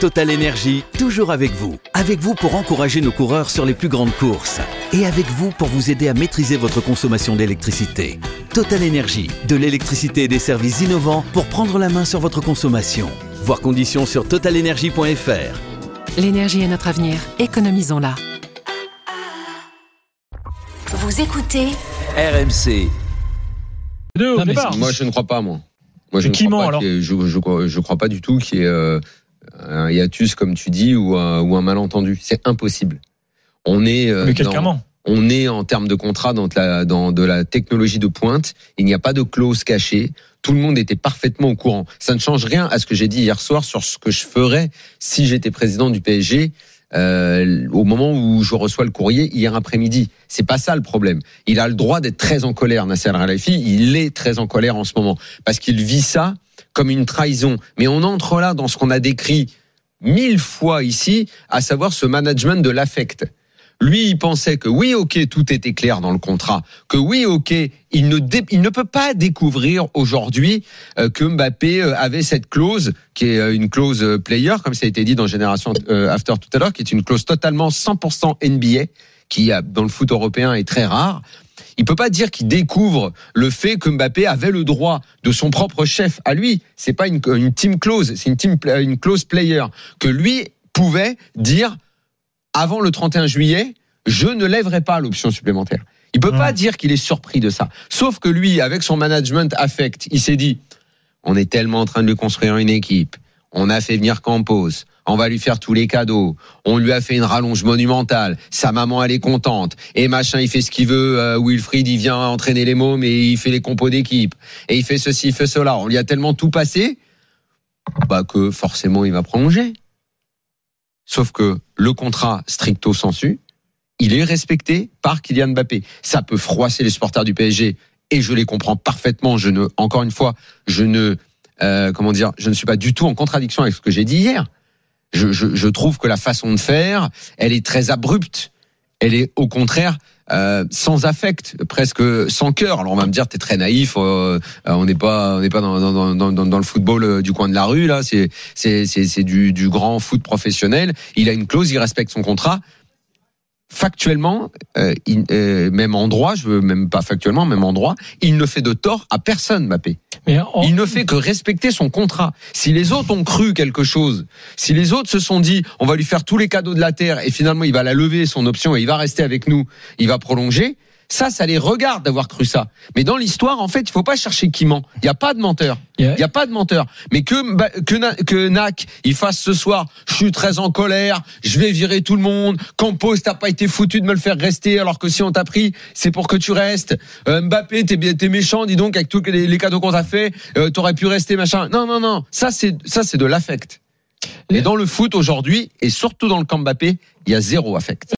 Total Énergie, toujours avec vous. Avec vous pour encourager nos coureurs sur les plus grandes courses. Et avec vous pour vous aider à maîtriser votre consommation d'électricité. Total Énergie, de l'électricité et des services innovants pour prendre la main sur votre consommation. Voir conditions sur totalenergie.fr. L'énergie est notre avenir, économisons-la. Vous écoutez RMC. Deux au Non, mais départ. Moi, je ne crois pas, moi. Moi, je ne qui crois ment, pas alors je, je, crois- je crois pas du tout qu'il y ait euh, un hiatus, comme tu dis, ou un, ou un malentendu. C'est impossible. On est, euh, dans- on est en termes de contrat dans, la, dans de la technologie de pointe. Il n'y a pas de clause cachée. Tout le monde était parfaitement au courant. Ça ne change rien à ce que j'ai dit hier soir sur ce que je ferais si j'étais président du PSG. Euh, au moment où je reçois le courrier hier après-midi, c'est pas ça le problème. Il a le droit d'être très en colère, Nasser Al-Khelaifi. Il est très en colère en ce moment parce qu'il vit ça comme une trahison. Mais on entre là dans ce qu'on a décrit mille fois ici, à savoir ce management de l'affect. Lui, il pensait que oui, ok, tout était clair dans le contrat, que oui, ok, il ne, il ne peut pas découvrir aujourd'hui euh, que Mbappé euh, avait cette clause, qui est euh, une clause player, comme ça a été dit dans Génération After tout à l'heure, qui est une clause totalement 100% NBA, qui dans le foot européen est très rare. Il peut pas dire qu'il découvre le fait que Mbappé avait le droit de son propre chef à lui. C'est pas une, team clause, c'est une une clause player que lui pouvait dire avant le 31 juillet, je ne lèverai pas l'option supplémentaire. Il peut pas dire qu'il est surpris de ça. Sauf que lui, avec son management affect, il s'est dit, on est tellement en train de lui construire une équipe. On a fait venir Campos. On va lui faire tous les cadeaux. On lui a fait une rallonge monumentale. Sa maman, elle est contente. Et machin, il fait ce qu'il veut. Euh, Wilfried, il vient entraîner les mômes et il fait les compos d'équipe. Et il fait ceci, il fait cela. On lui a tellement tout passé, bah, que forcément, il va prolonger. Sauf que le contrat stricto sensu, il est respecté par Kylian Mbappé. Ça peut froisser les supporters du PSG et je les comprends parfaitement. Je ne, encore une fois, je ne, euh, comment dire, je ne suis pas du tout en contradiction avec ce que j'ai dit hier. Je, trouve que la façon de faire, elle est très abrupte. Elle est au contraire euh, sans affect, presque sans cœur. Alors on va me dire, t'es très naïf. euh, euh, on n'est pas, on n'est pas dans, dans, dans, dans, le football euh, du coin de la rue là. C'est c'est c'est c'est du, du grand foot professionnel. Il a une clause, il respecte son contrat. Factuellement, euh, il- euh, même en droit, je veux même pas factuellement, même en droit, il ne fait de tort à personne, Mbappé. Mais en- Il ne fait que respecter son contrat. Si les autres ont cru quelque chose, si les autres se sont dit on va lui faire tous les cadeaux de la terre et finalement il va la lever son option et il va rester avec nous, il va prolonger. Ça, ça les regarde d'avoir cru ça. Mais dans l'histoire, en fait, il faut pas chercher qui ment. Il n'y a pas de menteur. il y a- Il n'y a pas de menteur. Mais que, Mba- que, que Nak, il fasse ce soir, je suis très en colère, je vais virer tout le monde. Campos, t'as pas été foutu de me le faire rester, alors que si on t'a pris, c'est pour que tu restes. Euh, Mbappé, t'es bien- t'es méchant, dis donc, avec tous les, les cadeaux qu'on t'a fait, euh, t'aurais pu rester, machin. Non, non, non. Ça, c'est, ça, c'est de l'affect. Et dans le foot aujourd'hui, et surtout dans le camp Mbappé, il y a zéro affect.